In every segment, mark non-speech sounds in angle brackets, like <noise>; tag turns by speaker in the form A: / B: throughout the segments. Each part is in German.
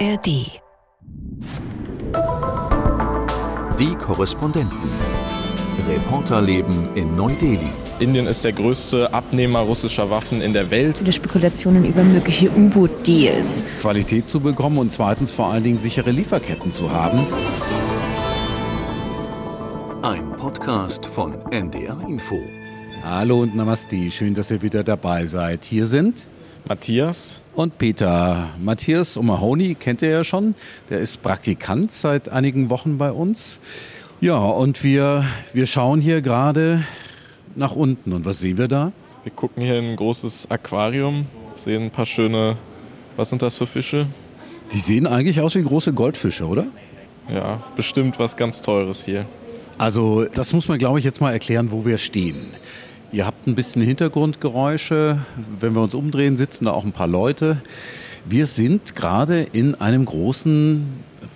A: ARD.
B: Die Korrespondenten. Reporterleben in Neu-Delhi.
C: Indien ist der größte Abnehmer russischer Waffen in der Welt.
D: Viele Spekulationen über mögliche U-Boot-Deals.
E: Qualität zu bekommen und zweitens vor allen Dingen sichere Lieferketten zu haben.
B: Ein Podcast von NDR Info.
E: Hallo und Namaste, schön, dass ihr wieder dabei seid. Hier sind
C: Matthias
E: und Peter. Matthias O'Mahony kennt ihr ja schon. Der ist Praktikant seit einigen Wochen bei uns. Ja, und wir, wir schauen hier gerade nach unten. Und was sehen wir da?
C: Wir gucken hier in ein großes Aquarium, sehen ein paar schöne, was sind das für Fische?
E: Die sehen eigentlich aus wie große Goldfische, oder?
C: Ja, bestimmt was ganz Teures hier.
E: Also das muss man, glaube ich, jetzt mal erklären, wo wir stehen. Ihr habt ein bisschen Hintergrundgeräusche. Wenn wir uns umdrehen, sitzen da auch ein paar Leute. Wir sind gerade in einem großen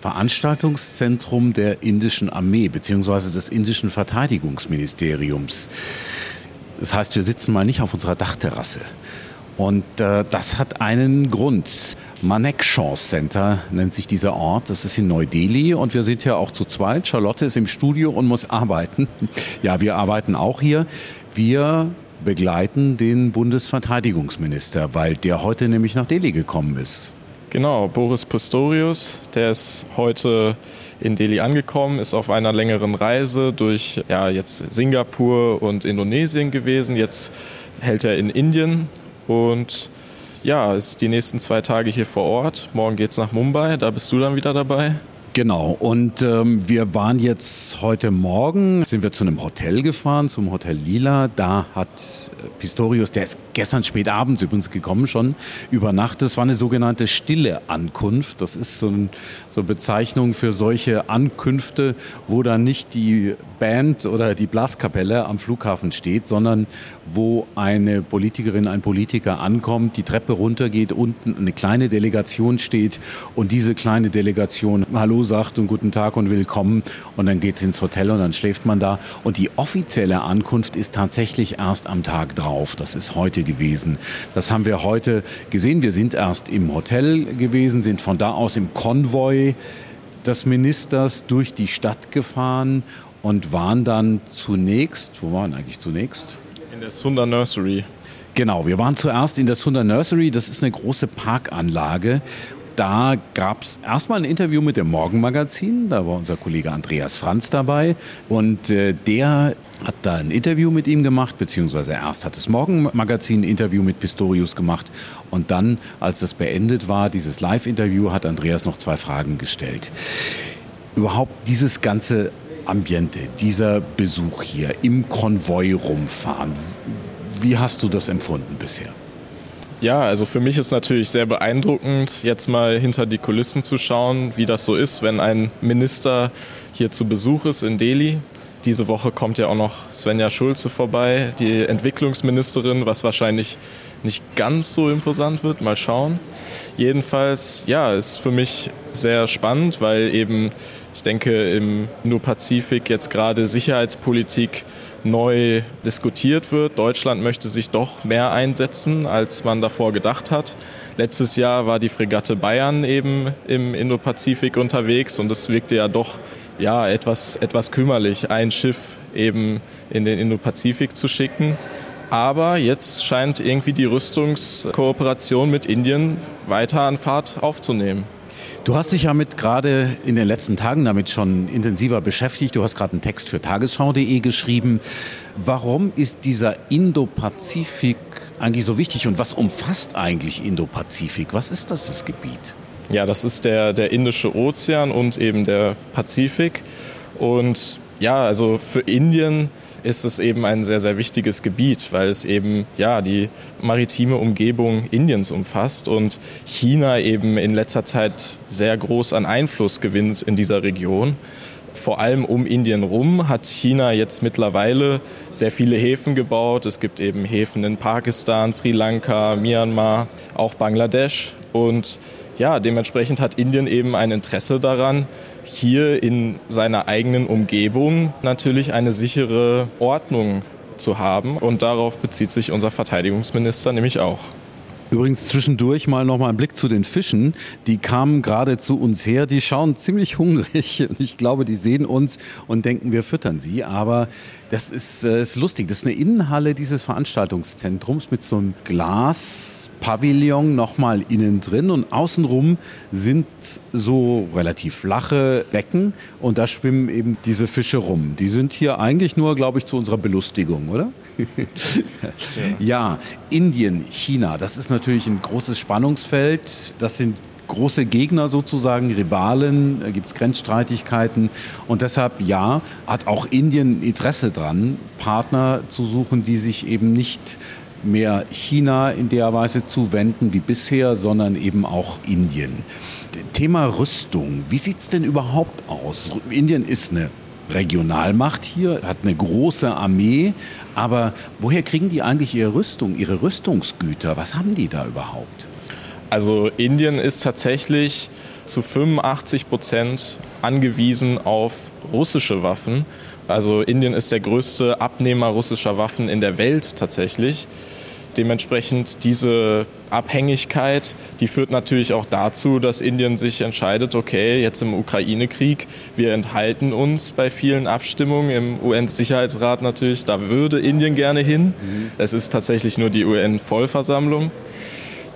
E: Veranstaltungszentrum der indischen Armee bzw. des indischen Verteidigungsministeriums. Das heißt, wir sitzen mal nicht auf unserer Dachterrasse. Und äh, das hat einen Grund. Manekshaw Center nennt sich dieser Ort. Das ist in Neu-Delhi und wir sind ja auch zu zweit. Charlotte ist im Studio und muss arbeiten. <laughs> Ja, wir arbeiten auch hier. Wir begleiten den Bundesverteidigungsminister, weil der heute nämlich nach Delhi gekommen ist.
C: Genau, Boris Pistorius, der ist heute in Delhi angekommen, ist auf einer längeren Reise durch ja, jetzt Singapur und Indonesien gewesen. Jetzt hält er in Indien und ja, ist die nächsten zwei Tage hier vor Ort. Morgen geht es nach Mumbai, da bist du dann wieder dabei.
E: Genau, und ähm, wir waren jetzt heute Morgen, sind wir zu einem Hotel gefahren, zum Hotel Lila. Da hat äh, Pistorius, der ist gestern spät abends übrigens gekommen schon, übernachtet. Das war eine sogenannte stille Ankunft. Das ist so, ein, so eine Bezeichnung für solche Ankünfte, wo dann nicht die Band oder die Blaskapelle am Flughafen steht, sondern wo eine Politikerin, ein Politiker ankommt, die Treppe runtergeht, unten eine kleine Delegation steht und diese kleine Delegation Hallo sagt und guten Tag und willkommen und dann geht es ins Hotel und dann schläft man da. Und die offizielle Ankunft ist tatsächlich erst am Tag drauf. Das ist heute gewesen. Das haben wir heute gesehen. Wir sind erst im Hotel gewesen, sind von da aus im Konvoi des Ministers durch die Stadt gefahren und waren dann zunächst, wo waren eigentlich zunächst?
C: In der Sunda Nursery.
E: Genau, wir waren zuerst in der Sunda Nursery. Das ist eine große Parkanlage. Da gab es erstmal ein Interview mit dem Morgenmagazin. Da war unser Kollege Andreas Franz dabei. Und äh, der hat da ein Interview mit ihm gemacht, beziehungsweise erst hat das Morgenmagazin ein Interview mit Pistorius gemacht. Und dann, als das beendet war, dieses Live-Interview, hat Andreas noch zwei Fragen gestellt. Überhaupt dieses ganze Ambiente, dieser Besuch hier im Konvoi rumfahren. Wie hast du das empfunden bisher?
C: Ja, also für mich ist natürlich sehr beeindruckend, jetzt mal hinter die Kulissen zu schauen, wie das so ist, wenn ein Minister hier zu Besuch ist in Delhi. Diese Woche kommt ja auch noch Svenja Schulze vorbei, die Entwicklungsministerin, was wahrscheinlich nicht ganz so imposant wird. Mal schauen. Jedenfalls, ja, ist für mich sehr spannend, weil eben ich denke, im Indo-Pazifik jetzt gerade Sicherheitspolitik neu diskutiert wird. Deutschland möchte sich doch mehr einsetzen, als man davor gedacht hat. Letztes Jahr war die Fregatte Bayern eben im Indo-Pazifik unterwegs und es wirkte ja doch ja, etwas, etwas kümmerlich, ein Schiff eben in den Indo-Pazifik zu schicken. Aber jetzt scheint irgendwie die Rüstungskooperation mit Indien weiter an Fahrt aufzunehmen.
E: Du hast dich ja mit gerade in den letzten Tagen damit schon intensiver beschäftigt. Du hast gerade einen Text für tagesschau.de geschrieben. Warum ist dieser Indo-Pazifik eigentlich so wichtig und was umfasst eigentlich Indo-Pazifik? Was ist das, das Gebiet?
C: Ja, das ist der, der Indische Ozean und eben der Pazifik. Und ja, also für Indien ist es eben ein sehr, sehr wichtiges Gebiet, weil es eben ja, die maritime Umgebung Indiens umfasst und China eben in letzter Zeit sehr groß an Einfluss gewinnt in dieser Region. Vor allem um Indien rum hat China jetzt mittlerweile sehr viele Häfen gebaut. Es gibt eben Häfen in Pakistan, Sri Lanka, Myanmar, auch Bangladesch. Und ja, dementsprechend hat Indien eben ein Interesse daran, hier in seiner eigenen Umgebung natürlich eine sichere Ordnung zu haben. Und darauf bezieht sich unser Verteidigungsminister nämlich auch.
E: Übrigens zwischendurch mal noch mal ein Blick zu den Fischen. Die kamen gerade zu uns her. Die schauen ziemlich hungrig. <laughs> Und ich glaube, die sehen uns und denken, wir füttern sie. Aber das ist, äh, ist lustig. Das ist eine Innenhalle dieses Veranstaltungszentrums mit so einem Glas. Pavillon nochmal innen drin und außenrum sind so relativ flache Becken und da schwimmen eben diese Fische rum. Die sind hier eigentlich nur, glaube ich, zu unserer Belustigung, oder? <laughs> ja, Indien, China, das ist natürlich ein großes Spannungsfeld. Das sind große Gegner sozusagen, Rivalen, da gibt es Grenzstreitigkeiten. Und deshalb, ja, hat auch Indien Interesse dran, Partner zu suchen, die sich eben nicht mehr China in der Weise zuwenden wie bisher, sondern eben auch Indien. Thema Rüstung, wie sieht es denn überhaupt aus? Indien ist eine Regionalmacht hier, hat eine große Armee, aber woher kriegen die eigentlich ihre Rüstung, ihre Rüstungsgüter? Was haben die da überhaupt?
C: Also Indien ist tatsächlich zu 85 Prozent angewiesen auf russische Waffen. Also Indien ist der größte Abnehmer russischer Waffen in der Welt tatsächlich. Dementsprechend diese Abhängigkeit, die führt natürlich auch dazu, dass Indien sich entscheidet, okay, jetzt im Ukraine-Krieg, wir enthalten uns bei vielen Abstimmungen im UN-Sicherheitsrat natürlich, da würde Indien gerne hin. Mhm. Es ist tatsächlich nur die UN-Vollversammlung.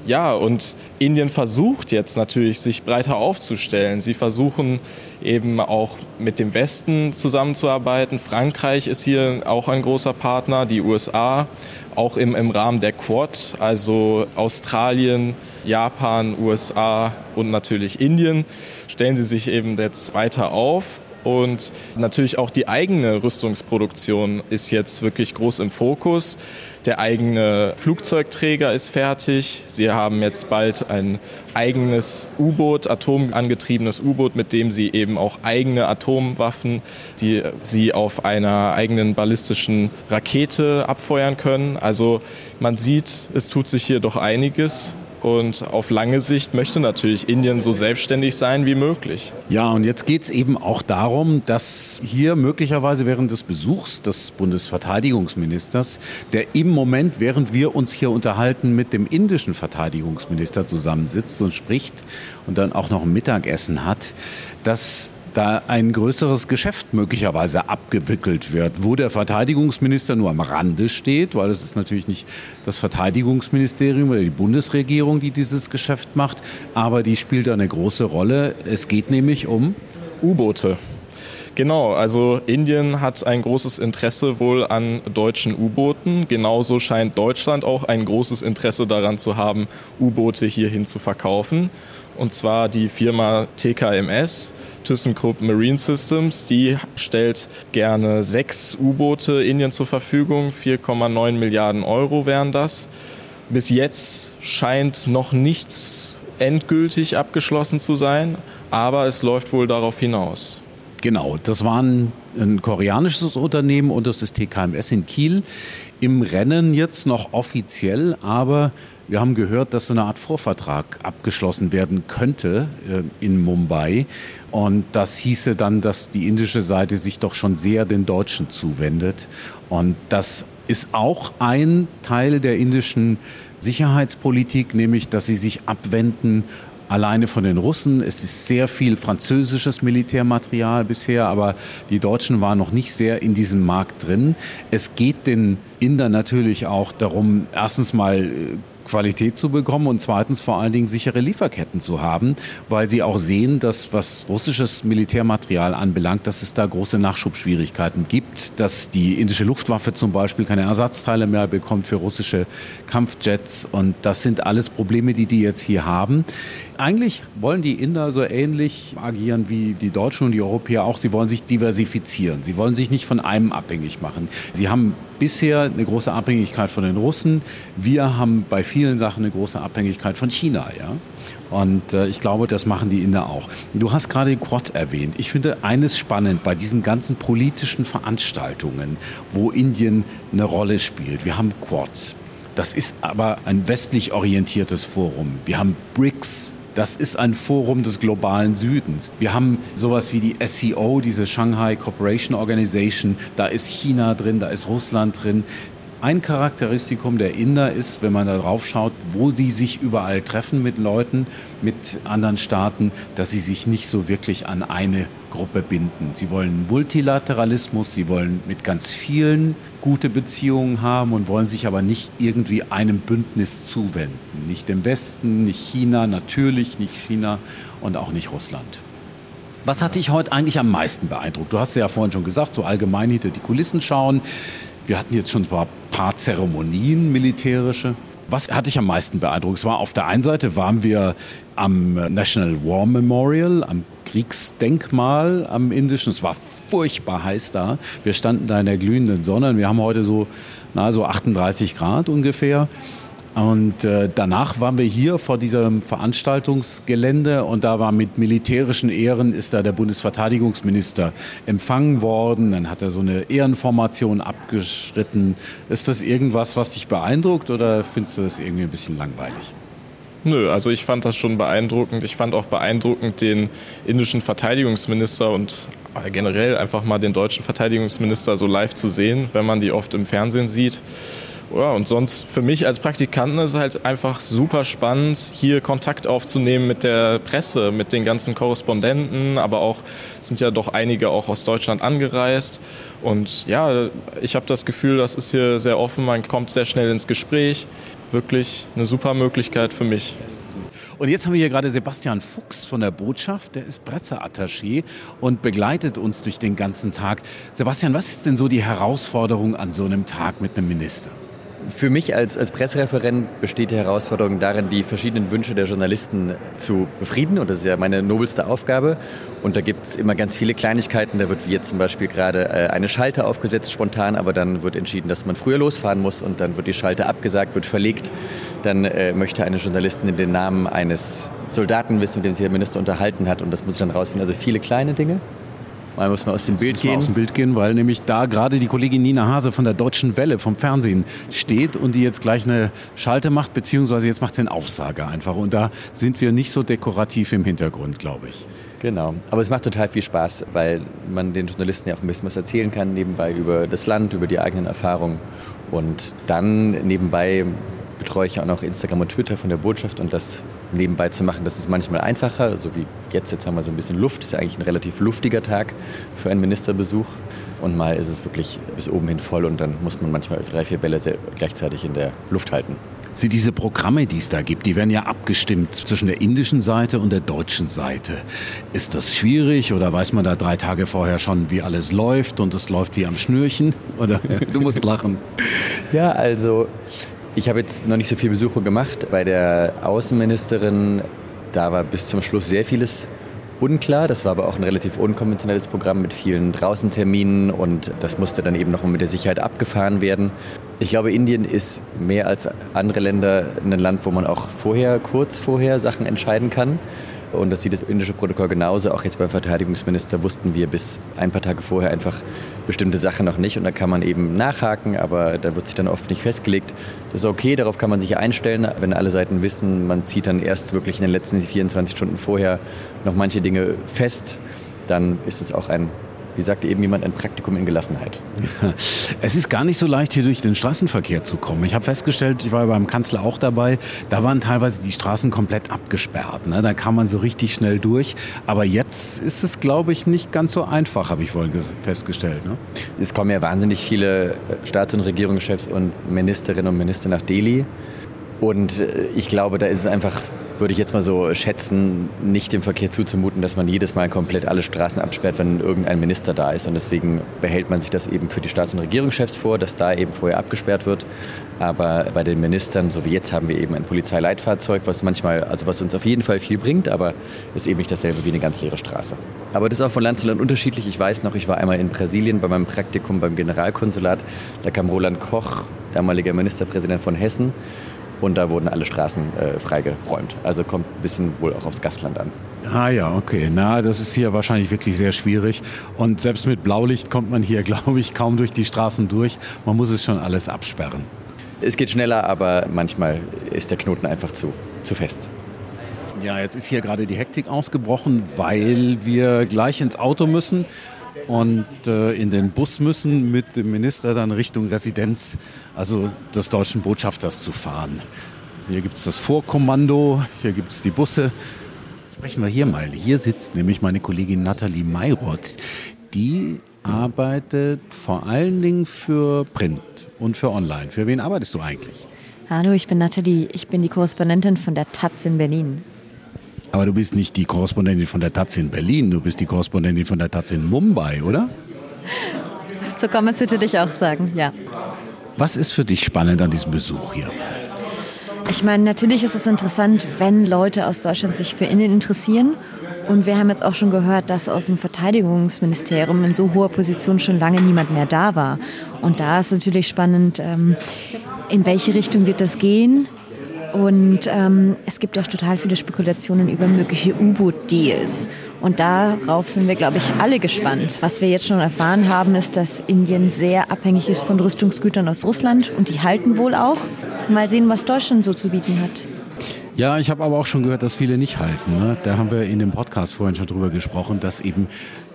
C: Ja, und Indien versucht jetzt natürlich, sich breiter aufzustellen. Sie versuchen eben auch mit dem Westen zusammenzuarbeiten. Frankreich ist hier auch ein großer Partner, die USA auch im, im Rahmen der Quad, also Australien, Japan, USA und natürlich Indien, stellen sie sich eben jetzt weiter auf. Und natürlich auch die eigene Rüstungsproduktion ist jetzt wirklich groß im Fokus. Der eigene Flugzeugträger ist fertig. Sie haben jetzt bald ein eigenes U-Boot, atomangetriebenes U-Boot, mit dem sie eben auch eigene Atomwaffen, die sie auf einer eigenen ballistischen Rakete abfeuern können. Also man sieht, es tut sich hier doch einiges. Und auf lange Sicht möchte natürlich Indien so selbstständig sein wie möglich.
E: Ja, und jetzt geht es eben auch darum, dass hier möglicherweise während des Besuchs des Bundesverteidigungsministers, der im Moment, während wir uns hier unterhalten, mit dem indischen Verteidigungsminister zusammensitzt und spricht und dann auch noch ein Mittagessen hat, dass da ein größeres Geschäft möglicherweise abgewickelt wird, wo der Verteidigungsminister nur am Rande steht, weil es ist natürlich nicht das Verteidigungsministerium oder die Bundesregierung, die dieses Geschäft macht, aber die spielt eine große Rolle. Es geht nämlich um
C: U-Boote. Genau, also Indien hat ein großes Interesse wohl an deutschen U-Booten. Genauso scheint Deutschland auch ein großes Interesse daran zu haben, U-Boote hierhin zu verkaufen. Und zwar die Firma TKMS ThyssenKrupp Marine Systems, die stellt gerne sechs U-Boote Indien zur Verfügung. 4,9 Milliarden Euro wären das. Bis jetzt scheint noch nichts endgültig abgeschlossen zu sein, aber es läuft wohl darauf hinaus.
E: Genau, das war ein, ein koreanisches Unternehmen und das ist TKMS in Kiel. Im Rennen jetzt noch offiziell, aber wir haben gehört, dass so eine Art Vorvertrag abgeschlossen werden könnte äh, in Mumbai. Und das hieße dann, dass die indische Seite sich doch schon sehr den Deutschen zuwendet. Und das ist auch ein Teil der indischen Sicherheitspolitik, nämlich dass sie sich abwenden alleine von den Russen. Es ist sehr viel französisches Militärmaterial bisher, aber die Deutschen waren noch nicht sehr in diesem Markt drin. Es geht den Indern natürlich auch darum, erstens mal äh, Qualität zu bekommen und zweitens vor allen Dingen sichere Lieferketten zu haben, weil sie auch sehen, dass was russisches Militärmaterial anbelangt, dass es da große Nachschubschwierigkeiten gibt, dass die indische Luftwaffe zum Beispiel keine Ersatzteile mehr bekommt für russische Kampfjets und das sind alles Probleme, die die jetzt hier haben. Eigentlich wollen die Inder so ähnlich agieren wie die Deutschen und die Europäer auch. Sie wollen sich diversifizieren. Sie wollen sich nicht von einem abhängig machen. Sie haben bisher eine große Abhängigkeit von den Russen. Wir haben bei vielen Sachen eine große Abhängigkeit von China. Ja? Und äh, ich glaube, das machen die Inder auch. Du hast gerade Quad erwähnt. Ich finde eines spannend bei diesen ganzen politischen Veranstaltungen, wo Indien eine Rolle spielt. Wir haben Quad. Das ist aber ein westlich orientiertes Forum. Wir haben BRICS, das ist ein Forum des globalen Südens. Wir haben sowas wie die SCO, diese Shanghai Cooperation Organization. Da ist China drin, da ist Russland drin. Ein Charakteristikum der Inder ist, wenn man da drauf schaut, wo sie sich überall treffen mit Leuten, mit anderen Staaten, dass sie sich nicht so wirklich an eine Gruppe binden. Sie wollen Multilateralismus, sie wollen mit ganz vielen gute Beziehungen haben und wollen sich aber nicht irgendwie einem Bündnis zuwenden. Nicht dem Westen, nicht China, natürlich nicht China und auch nicht Russland. Was hat dich heute eigentlich am meisten beeindruckt? Du hast ja vorhin schon gesagt, so allgemein hinter die Kulissen schauen. Wir hatten jetzt schon ein paar, Zeremonien militärische. Was hat dich am meisten beeindruckt? Es war auf der einen Seite waren wir am National War Memorial, am Kriegsdenkmal am Indischen. Es war furchtbar heiß da. Wir standen da in der glühenden Sonne wir haben heute so, na, so 38 Grad ungefähr. Und äh, danach waren wir hier vor diesem Veranstaltungsgelände und da war mit militärischen Ehren ist da der Bundesverteidigungsminister empfangen worden. Dann hat er so eine Ehrenformation abgeschritten. Ist das irgendwas, was dich beeindruckt oder findest du das irgendwie ein bisschen langweilig?
C: Nö, also ich fand das schon beeindruckend. Ich fand auch beeindruckend den indischen Verteidigungsminister und generell einfach mal den deutschen Verteidigungsminister so live zu sehen, wenn man die oft im Fernsehen sieht. Ja, und sonst für mich als Praktikanten ist es halt einfach super spannend, hier Kontakt aufzunehmen mit der Presse, mit den ganzen Korrespondenten, aber auch sind ja doch einige auch aus Deutschland angereist. Und ja, ich habe das Gefühl, das ist hier sehr offen, man kommt sehr schnell ins Gespräch. Wirklich eine super Möglichkeit für mich.
E: Und jetzt haben wir hier gerade Sebastian Fuchs von der Botschaft, der ist Presseattaché und begleitet uns durch den ganzen Tag. Sebastian, was ist denn so die Herausforderung an so einem Tag mit einem Minister?
A: Für mich als, als Pressereferent besteht die Herausforderung darin, die verschiedenen Wünsche der Journalisten zu befrieden. Und das ist ja meine nobelste Aufgabe. Und da gibt es immer ganz viele Kleinigkeiten. Da wird wie jetzt zum Beispiel gerade äh, eine Schalte aufgesetzt, spontan, aber dann wird entschieden, dass man früher losfahren muss und dann wird die Schalte abgesagt, wird verlegt. Dann äh, möchte eine Journalistin den Namen eines Soldaten wissen, mit dem sich der Minister unterhalten hat. Und das muss ich dann rausfinden. Also viele kleine Dinge. Man muss mal aus dem Bild gehen.
E: Aus dem Bild gehen, weil nämlich da gerade die Kollegin Nina Hase von der Deutschen Welle vom Fernsehen steht und die jetzt gleich eine Schalte macht, beziehungsweise jetzt macht sie einen Aufsager einfach. Und da sind wir nicht so dekorativ im Hintergrund, glaube ich.
A: Genau, aber es macht total viel Spaß, weil man den Journalisten ja auch ein bisschen was erzählen kann, nebenbei über das Land, über die eigenen Erfahrungen. Und dann nebenbei betreue ich auch noch Instagram und Twitter von der Botschaft und das nebenbei zu machen, das ist manchmal einfacher, so wie jetzt. Jetzt haben wir so ein bisschen Luft, das ist ja eigentlich ein relativ luftiger Tag für einen Ministerbesuch. Und mal ist es wirklich bis oben hin voll und dann muss man manchmal drei, vier Bälle gleichzeitig in der Luft halten.
E: Sie, diese Programme, die es da gibt, die werden ja abgestimmt zwischen der indischen Seite und der deutschen Seite. Ist das schwierig oder weiß man da drei Tage vorher schon, wie alles läuft und es läuft wie am Schnürchen? Oder du musst lachen. <laughs>
A: Ja, also ich habe jetzt noch nicht so viele Besuche gemacht. Bei der Außenministerin, da war bis zum Schluss sehr vieles unklar. Das war aber auch ein relativ unkonventionelles Programm mit vielen Draußenterminen und das musste dann eben noch mit der Sicherheit abgefahren werden. Ich glaube, Indien ist mehr als andere Länder ein Land, wo man auch vorher, kurz vorher Sachen entscheiden kann. Und das sieht das indische Protokoll genauso. Auch jetzt beim Verteidigungsminister wussten wir bis ein paar Tage vorher einfach bestimmte Sachen noch nicht. Und da kann man eben nachhaken, aber da wird sich dann oft nicht festgelegt. Das ist okay, darauf kann man sich einstellen. Wenn alle Seiten wissen, man zieht dann erst wirklich in den letzten 24 Stunden vorher noch manche Dinge fest, dann ist es auch ein wie sagte eben jemand, ein Praktikum in Gelassenheit. <laughs>
E: Es ist gar nicht so leicht, hier durch den Straßenverkehr zu kommen. Ich habe festgestellt, ich war beim Kanzler auch dabei, da waren teilweise die Straßen komplett abgesperrt. Ne? Da kam man so richtig schnell durch. Aber jetzt ist es, glaube ich, nicht ganz so einfach, habe ich vorhin festgestellt. Ne?
A: Es kommen ja wahnsinnig viele Staats- und Regierungschefs und Ministerinnen und Minister nach Delhi. Und äh, ich glaube, da ist es einfach würde ich jetzt mal so schätzen, nicht dem Verkehr zuzumuten, dass man jedes Mal komplett alle Straßen absperrt, wenn irgendein Minister da ist. Und deswegen behält man sich das eben für die Staats- und Regierungschefs vor, dass da eben vorher abgesperrt wird. Aber bei den Ministern, so wie jetzt, haben wir eben ein Polizeileitfahrzeug, was manchmal, also was uns auf jeden Fall viel bringt, aber ist eben nicht dasselbe wie eine ganz leere Straße. Aber das ist auch von Land zu Land unterschiedlich. Ich weiß noch, ich war einmal in Brasilien bei meinem Praktikum beim Generalkonsulat. Da kam Roland Koch, damaliger Ministerpräsident von Hessen, und da wurden alle Straßen äh, freigeräumt. Also kommt ein bisschen wohl auch aufs Gastland an.
E: Ah ja, okay. Na, das ist hier wahrscheinlich wirklich sehr schwierig. Und selbst mit Blaulicht kommt man hier, <laughs> glaube ich, kaum durch die Straßen durch. Man muss es schon alles absperren.
A: Es geht schneller, aber manchmal ist der Knoten einfach zu, zu fest.
E: Ja, jetzt ist hier gerade die Hektik ausgebrochen, weil wir gleich ins Auto müssen und äh, in den Bus müssen, mit dem Minister dann Richtung Residenz, also des deutschen Botschafters zu fahren. Hier gibt es das Vorkommando, hier gibt es die Busse. Sprechen wir hier mal. Hier sitzt nämlich meine Kollegin Nathalie Mayroth. Die arbeitet vor allen Dingen für Print und für Online. Für wen arbeitest du eigentlich?
D: Hallo, ich bin Nathalie. Ich bin die Korrespondentin von der Taz in Berlin.
E: Aber du bist nicht die Korrespondentin von der Taz in Berlin, du bist die Korrespondentin von der Taz in Mumbai, oder?
D: So kann man es natürlich auch sagen, ja.
E: Was ist für dich spannend an diesem Besuch hier?
D: Ich meine, natürlich ist es interessant, wenn Leute aus Deutschland sich für Innen interessieren. Und wir haben jetzt auch schon gehört, dass aus dem Verteidigungsministerium in so hoher Position schon lange niemand mehr da war. Und da ist natürlich spannend, ähm, in welche Richtung wird das gehen? Und ähm, es gibt auch total viele Spekulationen über mögliche U-Boot-Deals. Und darauf sind wir, glaube ich, alle gespannt. Was wir jetzt schon erfahren haben, ist, dass Indien sehr abhängig ist von Rüstungsgütern aus Russland und die halten wohl auch. Mal sehen, was Deutschland so zu bieten hat.
E: Ja, ich habe aber auch schon gehört, dass viele nicht halten. Ne? Da haben wir in dem Podcast vorhin schon drüber gesprochen, dass eben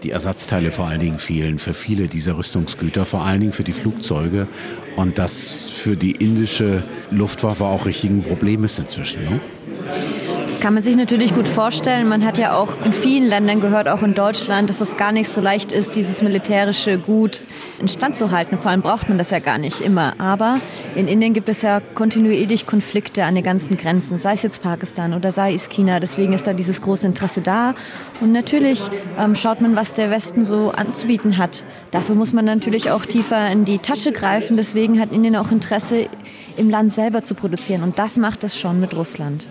E: die Ersatzteile vor allen Dingen fehlen für viele dieser Rüstungsgüter, vor allen Dingen für die Flugzeuge und das für die indische Luftwaffe auch richtig ein Problem ist inzwischen. Ne?
D: Das kann man sich natürlich gut vorstellen. Man hat ja auch in vielen Ländern gehört, auch in Deutschland, dass es gar nicht so leicht ist, dieses militärische Gut instand zu halten. Vor allem braucht man das ja gar nicht immer. Aber in Indien gibt es ja kontinuierlich Konflikte an den ganzen Grenzen, sei es jetzt Pakistan oder sei es China. Deswegen ist da dieses große Interesse da. Und natürlich ähm, schaut man, was der Westen so anzubieten hat. Dafür muss man natürlich auch tiefer in die Tasche greifen. Deswegen hat Indien auch Interesse, im Land selber zu produzieren. Und das macht es schon mit Russland.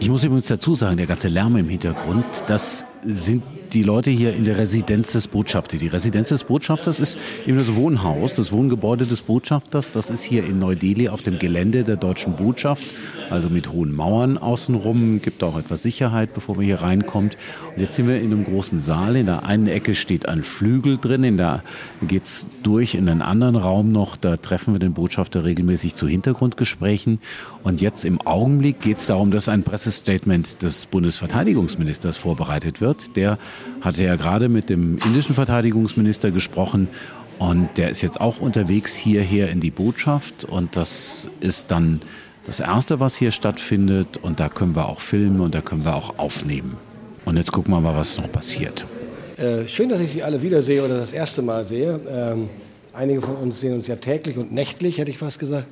E: Ich muss übrigens dazu sagen, der ganze Lärm im Hintergrund, das sind die Leute hier in der Residenz des Botschafters. Die Residenz des Botschafters ist eben das Wohnhaus, das Wohngebäude des Botschafters. Das ist hier in Neu-Delhi auf dem Gelände der deutschen Botschaft, also mit hohen Mauern außenrum. Gibt auch etwas Sicherheit, bevor man hier reinkommt. Und jetzt sind wir in einem großen Saal. In der einen Ecke steht ein Flügel drin, in der geht es durch in einen anderen Raum noch. Da treffen wir den Botschafter regelmäßig zu Hintergrundgesprächen. Und jetzt im Augenblick geht es darum, dass ein Pressestatement des Bundesverteidigungsministers vorbereitet wird. Der hatte ja gerade mit dem indischen Verteidigungsminister gesprochen und der ist jetzt auch unterwegs hierher in die Botschaft und das ist dann das Erste, was hier stattfindet und da können wir auch filmen und da können wir auch aufnehmen. Und jetzt gucken wir mal, was noch passiert.
F: Äh, schön, dass ich Sie alle wiedersehe oder das erste Mal sehe. Ähm, einige von uns sehen uns ja täglich und nächtlich, hätte ich fast gesagt.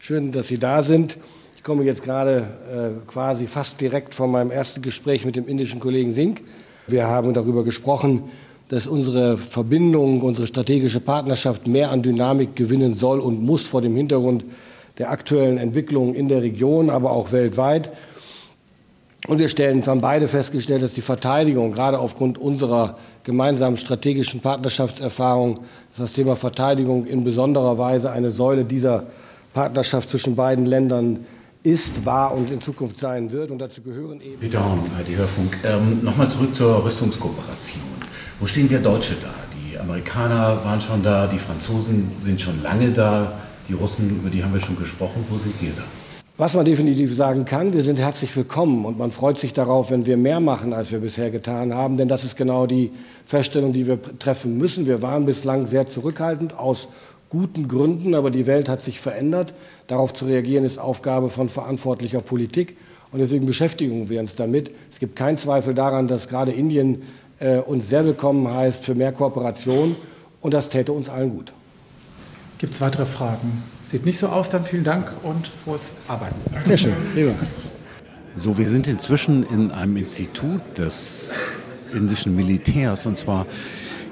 F: Schön, dass Sie da sind. Ich komme jetzt gerade äh, quasi fast direkt von meinem ersten Gespräch mit dem indischen Kollegen Singh. Wir haben darüber gesprochen, dass unsere Verbindung, unsere strategische Partnerschaft mehr an Dynamik gewinnen soll und muss vor dem Hintergrund der aktuellen Entwicklungen in der Region, aber auch weltweit. Und wir stellen, haben beide festgestellt, dass die Verteidigung gerade aufgrund unserer gemeinsamen strategischen Partnerschaftserfahrung, das Thema Verteidigung in besonderer Weise eine Säule dieser Partnerschaft zwischen beiden Ländern ist, war und in Zukunft sein wird. Und dazu gehören eben.
E: Peter Horn, die Hörfunk. Ähm, Nochmal zurück zur Rüstungskooperation. Wo stehen wir Deutsche da? Die Amerikaner waren schon da, die Franzosen sind schon lange da, die Russen, über die haben wir schon gesprochen. Wo sind wir da?
F: Was man definitiv sagen kann, wir sind herzlich willkommen und man freut sich darauf, wenn wir mehr machen, als wir bisher getan haben, denn das ist genau die Feststellung, die wir treffen müssen. Wir waren bislang sehr zurückhaltend aus guten Gründen, aber die Welt hat sich verändert. Darauf zu reagieren ist Aufgabe von verantwortlicher Politik und deswegen beschäftigen wir uns damit. Es gibt keinen Zweifel daran, dass gerade Indien äh, uns sehr willkommen heißt für mehr Kooperation und das täte uns allen gut.
G: Gibt es weitere Fragen? Sieht nicht so aus, dann vielen Dank und frohes Arbeiten.
F: Sehr schön, lieber.
E: So, wir sind inzwischen in einem Institut des indischen Militärs und zwar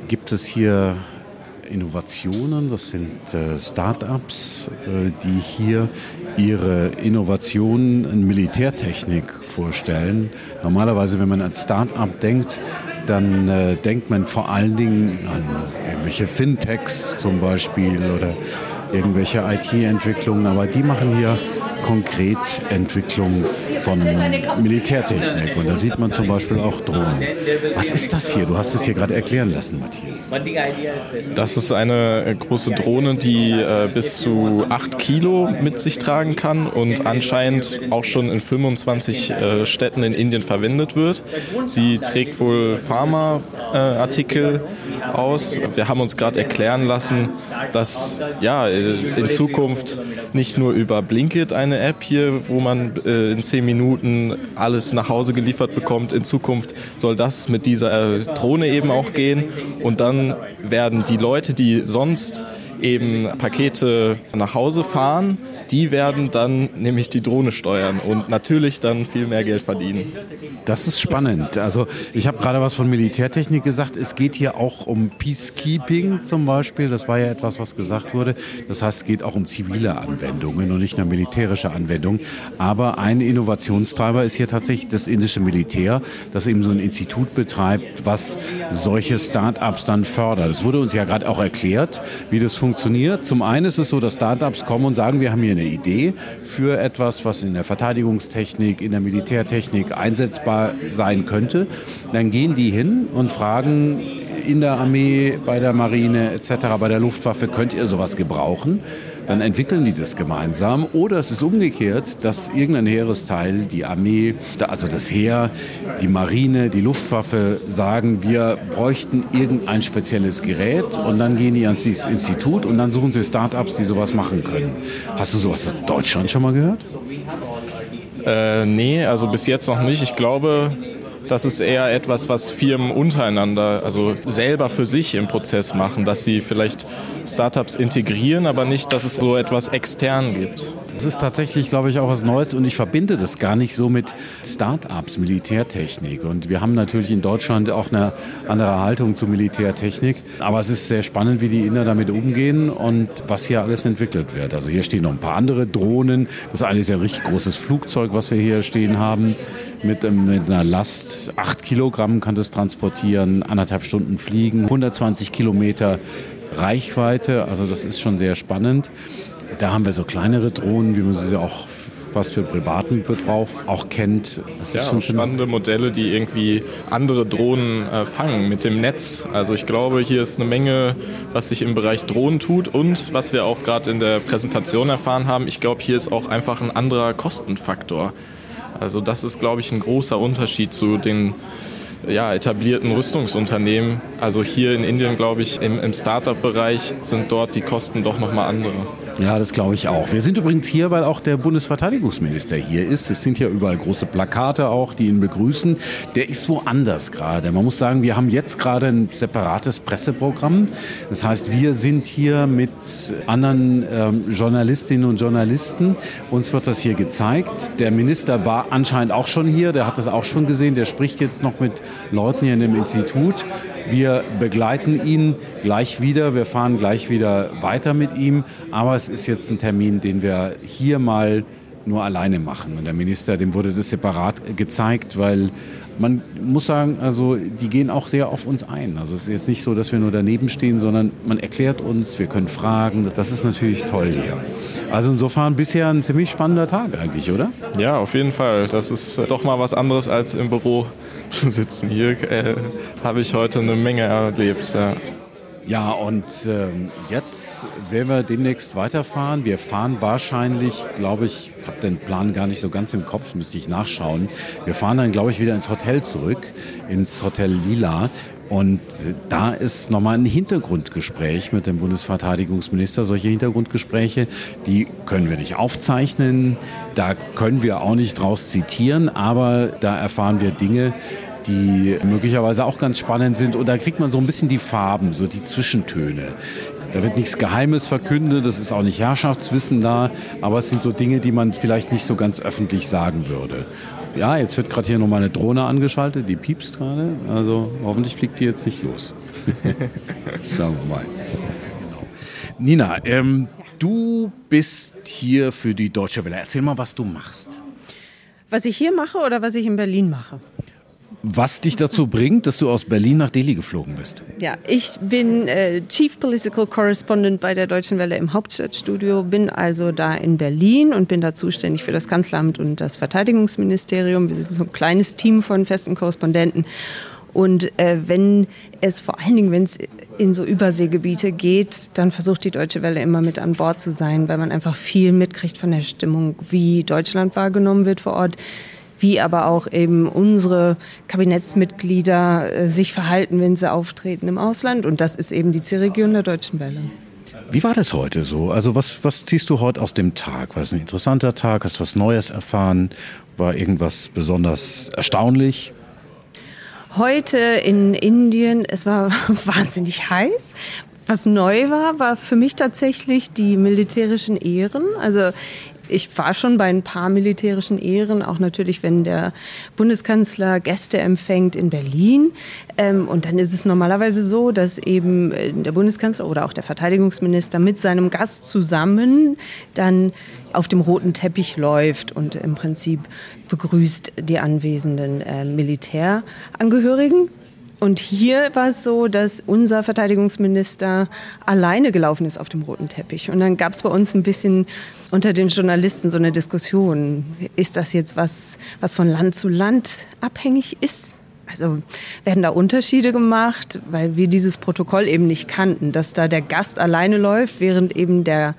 E: gibt es hier Innovationen, das sind äh, Start-ups, äh, die hier ihre Innovationen in Militärtechnik vorstellen. Normalerweise, wenn man an Start-up denkt, dann äh, denkt man vor allen Dingen an irgendwelche Fintechs zum Beispiel oder irgendwelche IT-Entwicklungen, aber die machen hier konkret Entwicklung von Militärtechnik. Und da sieht man zum Beispiel auch Drohnen. Was ist das hier? Du hast es hier gerade erklären lassen, Matthias.
C: Das ist eine große Drohne, die äh, bis zu 8 Kilo mit sich tragen kann und anscheinend auch schon in 25 äh, Städten in Indien verwendet wird. Sie trägt wohl Pharmaartikel aus. Wir haben uns gerade erklären lassen, dass ja, in Zukunft nicht nur über Blinkit eine App hier, wo man äh, in zehn Minuten alles nach Hause geliefert bekommt. In Zukunft soll das mit dieser Drohne eben auch gehen. Und dann werden die Leute, die sonst eben Pakete nach Hause fahren, die werden dann nämlich die Drohne steuern und natürlich dann viel mehr Geld verdienen.
E: Das ist spannend. Also ich habe gerade was von Militärtechnik gesagt. Es geht hier auch um Peacekeeping zum Beispiel. Das war ja etwas, was gesagt wurde. Das heißt, es geht auch um zivile Anwendungen und nicht nur militärische Anwendungen. Aber ein Innovationstreiber ist hier tatsächlich das indische Militär, das eben so ein Institut betreibt, was solche Start-ups dann fördert. Es wurde uns ja gerade auch erklärt, wie das funktioniert. Zum einen ist es so, dass Start-ups kommen und sagen, wir haben hier eine Idee für etwas, was in der Verteidigungstechnik, in der Militärtechnik einsetzbar sein könnte. Dann gehen die hin und fragen in der Armee, bei der Marine etc., bei der Luftwaffe, könnt ihr sowas gebrauchen? Dann entwickeln die das gemeinsam. Oder es ist umgekehrt, dass irgendein Heeresteil, die Armee, also das Heer, die Marine, die Luftwaffe sagen, wir bräuchten irgendein spezielles Gerät und dann gehen die ans Institut und dann suchen sie Startups, die sowas machen können. Hast du sowas in Deutschland schon mal gehört?
C: Äh, nee, also bis jetzt noch nicht. Ich glaube, das ist eher etwas, was Firmen untereinander, also selber für sich im Prozess machen, dass sie vielleicht Startups integrieren, aber nicht, dass es so etwas extern gibt.
E: Das ist tatsächlich, glaube ich, auch was Neues und ich verbinde das gar nicht so mit Startups, Militärtechnik. Und wir haben natürlich in Deutschland auch eine andere Haltung zu Militärtechnik. Aber es ist sehr spannend, wie die Inder damit umgehen und was hier alles entwickelt wird. Also hier stehen noch ein paar andere Drohnen. Das eine ist ja ein richtig großes Flugzeug, was wir hier stehen haben. Mit, mit einer Last, 8 Kilogramm kann das transportieren, anderthalb Stunden fliegen, 120 Kilometer Reichweite. Also das ist schon sehr spannend. Da haben wir so kleinere Drohnen, wie man sie auch fast für privaten Betrauf auch kennt.
C: Das ja, ist schon spannende Modelle, die irgendwie andere Drohnen äh, fangen mit dem Netz. Also ich glaube, hier ist eine Menge, was sich im Bereich Drohnen tut und was wir auch gerade in der Präsentation erfahren haben. Ich glaube, hier ist auch einfach ein anderer Kostenfaktor. Also das ist, glaube ich, ein großer Unterschied zu den ja, etablierten Rüstungsunternehmen. Also hier in Indien, glaube ich, im, im Startup-Bereich sind dort die Kosten doch nochmal andere.
E: Ja, das glaube ich auch. Wir sind übrigens hier, weil auch der Bundesverteidigungsminister hier ist. Es sind ja überall große Plakate auch, die ihn begrüßen. Der ist woanders gerade. Man muss sagen, wir haben jetzt gerade ein separates Presseprogramm. Das heißt, wir sind hier mit anderen ähm, Journalistinnen und Journalisten. Uns wird das hier gezeigt. Der Minister war anscheinend auch schon hier. Der hat das auch schon gesehen. Der spricht jetzt noch mit Leuten hier in dem Institut. Wir begleiten ihn gleich wieder. Wir fahren gleich wieder weiter mit ihm. Aber es ist jetzt ein Termin, den wir hier mal nur alleine machen. Und der Minister, dem wurde das separat gezeigt, weil man muss sagen, also die gehen auch sehr auf uns ein. Also es ist jetzt nicht so, dass wir nur daneben stehen, sondern man erklärt uns, wir können fragen. Das ist natürlich toll hier. Also insofern bisher ein ziemlich spannender Tag eigentlich, oder?
C: Ja, auf jeden Fall. Das ist doch mal was anderes als im Büro <laughs> zu sitzen. Hier äh, habe ich heute eine Menge erlebt. Ja.
E: Ja, und ähm, jetzt werden wir demnächst weiterfahren. Wir fahren wahrscheinlich, glaube ich, ich habe den Plan gar nicht so ganz im Kopf, müsste ich nachschauen. Wir fahren dann, glaube ich, wieder ins Hotel zurück, ins Hotel Lila. Und da ist nochmal ein Hintergrundgespräch mit dem Bundesverteidigungsminister. Solche Hintergrundgespräche, die können wir nicht aufzeichnen, da können wir auch nicht draus zitieren, aber da erfahren wir Dinge, die möglicherweise auch ganz spannend sind. Und da kriegt man so ein bisschen die Farben, so die Zwischentöne. Da wird nichts Geheimes verkündet, das ist auch nicht Herrschaftswissen da, aber es sind so Dinge, die man vielleicht nicht so ganz öffentlich sagen würde. Ja, jetzt wird gerade hier nochmal eine Drohne angeschaltet, die piepst gerade. Also hoffentlich fliegt die jetzt nicht los. <laughs> Schauen wir mal. Genau. Nina, ähm, du bist hier für die Deutsche Welle. Erzähl mal, was du machst.
H: Was ich hier mache oder was ich in Berlin mache?
E: Was dich dazu bringt, dass du aus Berlin nach Delhi geflogen bist.
H: Ja, ich bin äh, Chief Political Correspondent bei der Deutschen Welle im Hauptstadtstudio, bin also da in Berlin und bin da zuständig für das Kanzleramt und das Verteidigungsministerium. Wir sind so ein kleines Team von festen Korrespondenten. Und äh, wenn es vor allen Dingen, wenn es in so Überseegebiete geht, dann versucht die Deutsche Welle immer mit an Bord zu sein, weil man einfach viel mitkriegt von der Stimmung, wie Deutschland wahrgenommen wird vor Ort wie aber auch eben unsere Kabinettsmitglieder äh, sich verhalten, wenn sie auftreten im Ausland. Und das ist eben die C-Region der Deutschen Welle.
E: Wie war das heute so? Also was, was ziehst du heute aus dem Tag? War es ein interessanter Tag? Hast du was Neues erfahren? War irgendwas besonders erstaunlich?
H: Heute in Indien, es war <laughs> wahnsinnig heiß. Was neu war, war für mich tatsächlich die militärischen Ehren. Also ich war schon bei ein paar militärischen Ehren, auch natürlich, wenn der Bundeskanzler Gäste empfängt in Berlin. Ähm, und dann ist es normalerweise so, dass eben äh, der Bundeskanzler oder auch der Verteidigungsminister mit seinem Gast zusammen dann auf dem roten Teppich läuft und im Prinzip begrüßt die anwesenden äh, Militärangehörigen. Und hier war es so, dass unser Verteidigungsminister alleine gelaufen ist auf dem roten Teppich. Und dann gab es bei uns ein bisschen unter den Journalisten so eine Diskussion. Ist das jetzt was, was von Land zu Land abhängig ist? Also werden da Unterschiede gemacht, weil wir dieses Protokoll eben nicht kannten, dass da der Gast alleine läuft, während eben der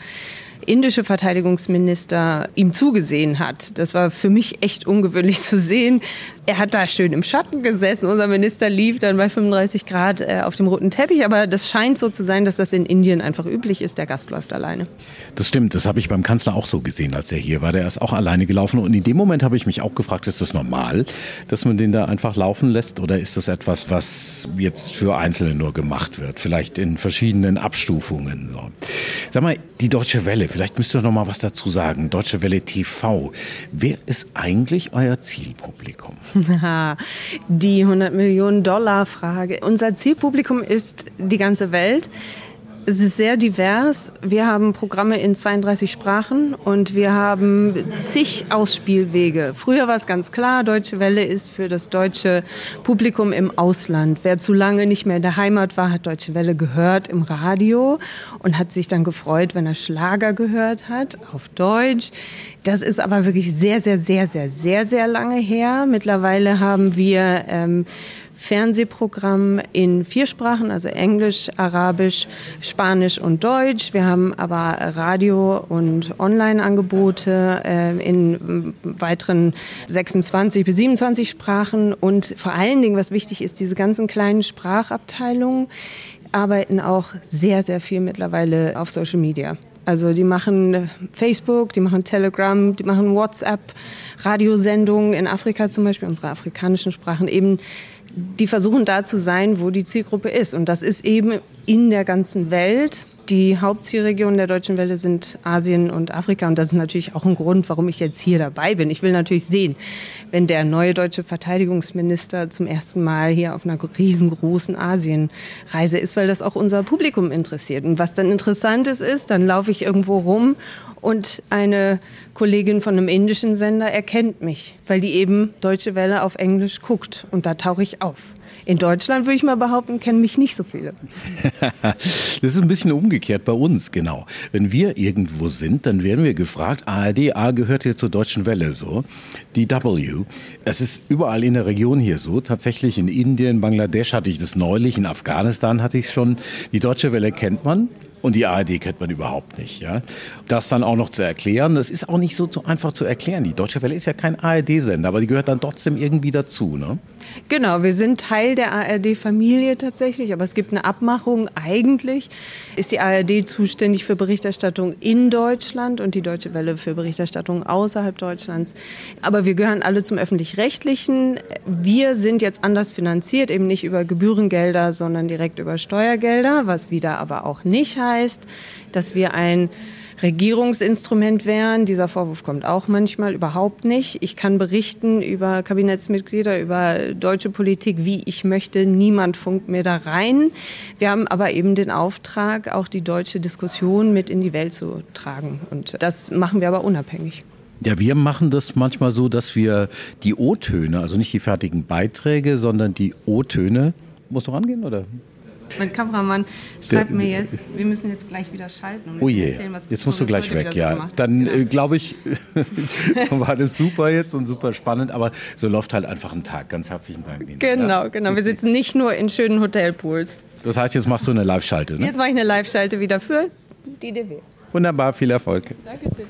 H: indische Verteidigungsminister ihm zugesehen hat. Das war für mich echt ungewöhnlich <laughs> zu sehen. Er hat da schön im Schatten gesessen. Unser Minister lief dann bei 35 Grad äh, auf dem roten Teppich. Aber das scheint so zu sein, dass das in Indien einfach üblich ist. Der Gast läuft alleine.
E: Das stimmt. Das habe ich beim Kanzler auch so gesehen, als er hier war. Der ist auch alleine gelaufen. Und in dem Moment habe ich mich auch gefragt, ist das normal, dass man den da einfach laufen lässt? Oder ist das etwas, was jetzt für Einzelne nur gemacht wird? Vielleicht in verschiedenen Abstufungen. So. Sag mal, die Deutsche Welle, vielleicht müsst ihr noch mal was dazu sagen. Deutsche Welle TV. Wer ist eigentlich euer Zielpublikum? <laughs>
H: Die 100 Millionen Dollar Frage. Unser Zielpublikum ist die ganze Welt. Es ist sehr divers. Wir haben Programme in 32 Sprachen und wir haben zig Ausspielwege. Früher war es ganz klar, Deutsche Welle ist für das deutsche Publikum im Ausland. Wer zu lange nicht mehr in der Heimat war, hat Deutsche Welle gehört im Radio und hat sich dann gefreut, wenn er Schlager gehört hat auf Deutsch. Das ist aber wirklich sehr, sehr, sehr, sehr, sehr, sehr lange her. Mittlerweile haben wir ähm, Fernsehprogramm in vier Sprachen, also Englisch, Arabisch, Spanisch und Deutsch. Wir haben aber Radio- und Online-Angebote äh, in weiteren 26 bis 27 Sprachen. Und vor allen Dingen, was wichtig ist, diese ganzen kleinen Sprachabteilungen arbeiten auch sehr, sehr viel mittlerweile auf Social Media. Also die machen Facebook, die machen Telegram, die machen WhatsApp, Radiosendungen in Afrika zum Beispiel, unsere afrikanischen Sprachen eben die versuchen da zu sein, wo die Zielgruppe ist. Und das ist eben in der ganzen Welt. Die Hauptzielregionen der Deutschen Welle sind Asien und Afrika. Und das ist natürlich auch ein Grund, warum ich jetzt hier dabei bin. Ich will natürlich sehen, wenn der neue deutsche Verteidigungsminister zum ersten Mal hier auf einer riesengroßen Asienreise ist, weil das auch unser Publikum interessiert. Und was dann interessant ist, ist, dann laufe ich irgendwo rum und eine Kollegin von einem indischen Sender erkennt mich, weil die eben Deutsche Welle auf Englisch guckt und da tauche ich auf. In Deutschland würde ich mal behaupten, kennen mich nicht so viele. <laughs>
E: das ist ein bisschen umgekehrt bei uns, genau. Wenn wir irgendwo sind, dann werden wir gefragt, ARD, A gehört hier zur Deutschen Welle so, DW. Es ist überall in der Region hier so. Tatsächlich in Indien, Bangladesch hatte ich das neulich, in Afghanistan hatte ich es schon. Die Deutsche Welle kennt man, und die ARD kennt man überhaupt nicht. Ja? Das dann auch noch zu erklären, das ist auch nicht so einfach zu erklären. Die Deutsche Welle ist ja kein ARD-Sender, aber die gehört dann trotzdem irgendwie dazu. Ne?
H: Genau, wir sind Teil der ARD-Familie tatsächlich, aber es gibt eine Abmachung. Eigentlich ist die ARD zuständig für Berichterstattung in Deutschland und die Deutsche Welle für Berichterstattung außerhalb Deutschlands. Aber wir gehören alle zum öffentlich-rechtlichen. Wir sind jetzt anders finanziert, eben nicht über Gebührengelder, sondern direkt über Steuergelder, was wieder aber auch nicht heißt, dass wir ein Regierungsinstrument wären. Dieser Vorwurf kommt auch manchmal überhaupt nicht. Ich kann berichten über Kabinettsmitglieder, über deutsche Politik, wie ich möchte. Niemand funkt mir da rein. Wir haben aber eben den Auftrag, auch die deutsche Diskussion mit in die Welt zu tragen. Und das machen wir aber unabhängig.
E: Ja, wir machen das manchmal so, dass wir die O-Töne, also nicht die fertigen Beiträge, sondern die O-Töne, musst du rangehen oder?
H: Mein Kameramann schreibt mir jetzt, wir müssen jetzt gleich wieder schalten.
E: Um oh je, erzählen, jetzt musst du gleich weg, ja. So Dann genau. äh, glaube ich, <laughs> war das super jetzt und super spannend, aber so läuft halt einfach ein Tag. Ganz herzlichen Dank.
H: Nina. Genau, ja? genau. Wir sitzen nicht nur in schönen Hotelpools.
E: Das heißt, jetzt machst du eine Live-Schalte, ne?
H: Jetzt mache ich eine Live-Schalte wieder für die DW.
E: Wunderbar, viel Erfolg.
H: Dankeschön.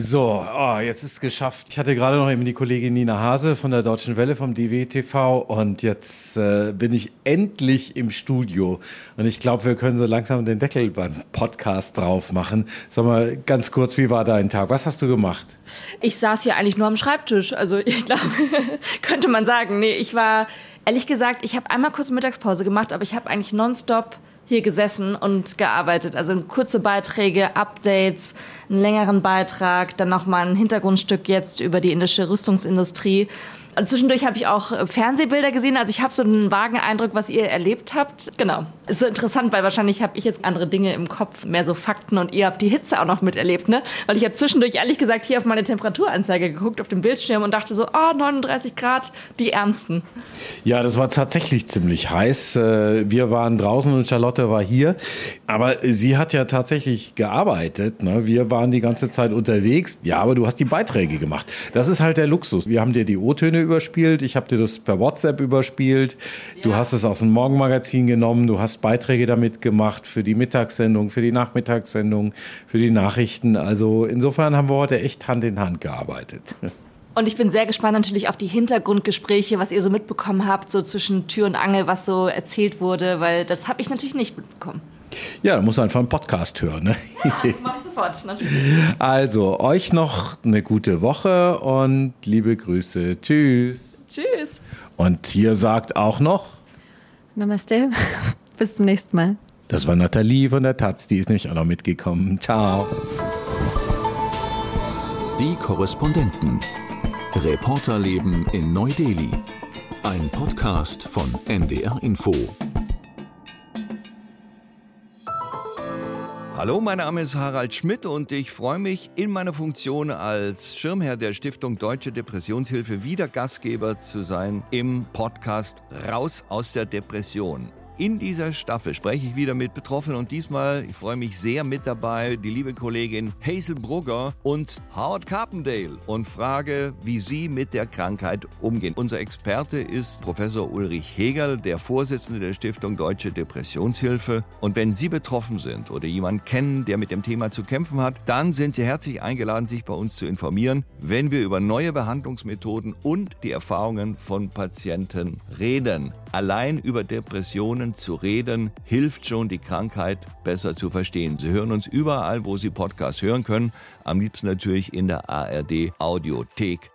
E: So, oh, jetzt ist es geschafft. Ich hatte gerade noch eben die Kollegin Nina Hase von der Deutschen Welle vom DWTV und jetzt äh, bin ich endlich im Studio. Und ich glaube, wir können so langsam den Deckel beim Podcast drauf machen. Sag mal ganz kurz, wie war dein Tag? Was hast du gemacht?
I: Ich saß hier eigentlich nur am Schreibtisch. Also ich glaube, <laughs> könnte man sagen. Nee, ich war, ehrlich gesagt, ich habe einmal kurz Mittagspause gemacht, aber ich habe eigentlich nonstop hier gesessen und gearbeitet. Also kurze Beiträge, Updates, einen längeren Beitrag, dann nochmal ein Hintergrundstück jetzt über die indische Rüstungsindustrie. Und zwischendurch habe ich auch Fernsehbilder gesehen. Also ich habe so einen vagen Eindruck, was ihr erlebt habt. Genau. Ist so interessant, weil wahrscheinlich habe ich jetzt andere Dinge im Kopf, mehr so Fakten und ihr habt die Hitze auch noch miterlebt, ne? Weil ich habe zwischendurch ehrlich gesagt hier auf meine Temperaturanzeige geguckt auf dem Bildschirm und dachte so, oh, 39 Grad, die ärmsten.
E: Ja, das war tatsächlich ziemlich heiß. Äh, wir waren draußen und Charlotte war hier. Aber sie hat ja tatsächlich gearbeitet. Ne? Wir waren die ganze Zeit unterwegs. Ja, aber du hast die Beiträge gemacht. Das ist halt der Luxus. Wir haben dir die O-Töne überspielt. Ich habe dir das per WhatsApp überspielt. Du hast es aus dem Morgenmagazin genommen. Du hast Beiträge damit gemacht für die Mittagssendung, für die Nachmittagssendung, für die Nachrichten. Also insofern haben wir heute echt Hand in Hand gearbeitet.
I: Und ich bin sehr gespannt natürlich auf die Hintergrundgespräche, was ihr so mitbekommen habt, so zwischen Tür und Angel, was so erzählt wurde, weil das habe ich natürlich nicht mitbekommen.
E: Ja, da muss man einfach einen Podcast hören. Ne? <laughs>
I: Ja, das mache ich sofort, natürlich.
E: Also, euch noch eine gute Woche und liebe Grüße. Tschüss.
I: Tschüss.
E: Und hier sagt auch noch
D: Namaste. Bis zum nächsten Mal.
E: Das war Nathalie von der Taz, die ist nämlich auch noch mitgekommen. Ciao.
B: Die Korrespondenten. Reporterleben in Neu-Delhi. Ein Podcast von NDR Info.
J: Hallo, mein Name ist Harald Schmidt und ich freue mich, in meiner Funktion als Schirmherr der Stiftung Deutsche Depressionshilfe wieder Gastgeber zu sein im Podcast Raus aus der Depression. In dieser Staffel spreche ich wieder mit Betroffenen und diesmal, ich freue mich sehr mit dabei, die liebe Kollegin Hazel Brugger und Howard Carpendale und frage, wie sie mit der Krankheit umgehen. Unser Experte ist Professor Ulrich Hegel, der Vorsitzende der Stiftung Deutsche Depressionshilfe. Und wenn Sie betroffen sind oder jemanden kennen, der mit dem Thema zu kämpfen hat, dann sind Sie herzlich eingeladen, sich bei uns zu informieren, wenn wir über neue Behandlungsmethoden und die Erfahrungen von Patienten reden. Allein über Depressionen zu reden, hilft schon, die Krankheit besser zu verstehen. Sie hören uns überall, wo Sie Podcasts hören können. Am liebsten natürlich in der ARD Audiothek.